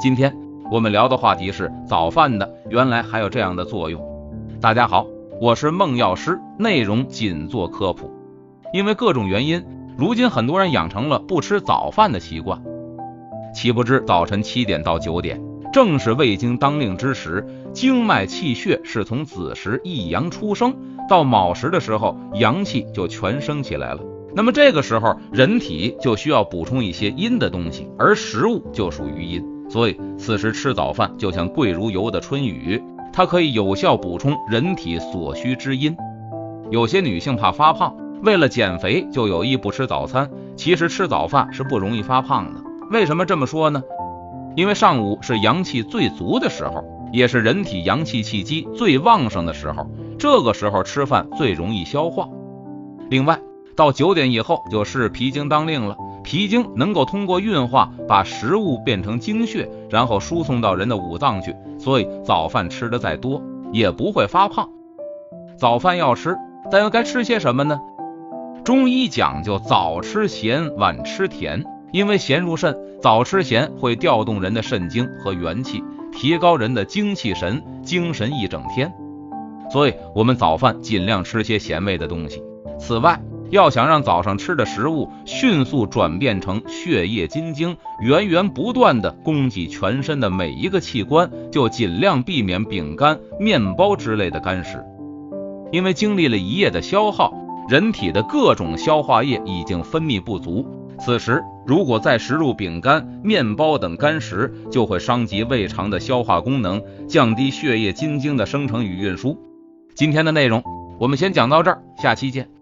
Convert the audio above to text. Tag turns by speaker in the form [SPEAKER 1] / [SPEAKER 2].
[SPEAKER 1] 今天我们聊的话题是早饭的，原来还有这样的作用。大家好，我是孟药师，内容仅做科普。因为各种原因，如今很多人养成了不吃早饭的习惯。岂不知早晨七点到九点，正是胃经当令之时，经脉气血是从子时一阳出生，到卯时的时候，阳气就全升起来了。那么这个时候，人体就需要补充一些阴的东西，而食物就属于阴，所以此时吃早饭就像贵如油的春雨，它可以有效补充人体所需之阴。有些女性怕发胖，为了减肥就有意不吃早餐，其实吃早饭是不容易发胖的。为什么这么说呢？因为上午是阳气最足的时候，也是人体阳气气机最旺盛的时候，这个时候吃饭最容易消化。另外，到九点以后就是脾经当令了，脾经能够通过运化把食物变成精血，然后输送到人的五脏去，所以早饭吃的再多也不会发胖。早饭要吃，但又该吃些什么呢？中医讲究早吃咸，晚吃甜，因为咸入肾，早吃咸会调动人的肾精和元气，提高人的精气神，精神一整天。所以，我们早饭尽量吃些咸味的东西。此外，要想让早上吃的食物迅速转变成血液津精，源源不断的供给全身的每一个器官，就尽量避免饼干、面包之类的干食。因为经历了一夜的消耗，人体的各种消化液已经分泌不足，此时如果再食入饼干、面包等干食，就会伤及胃肠的消化功能，降低血液津精的生成与运输。今天的内容我们先讲到这儿，下期见。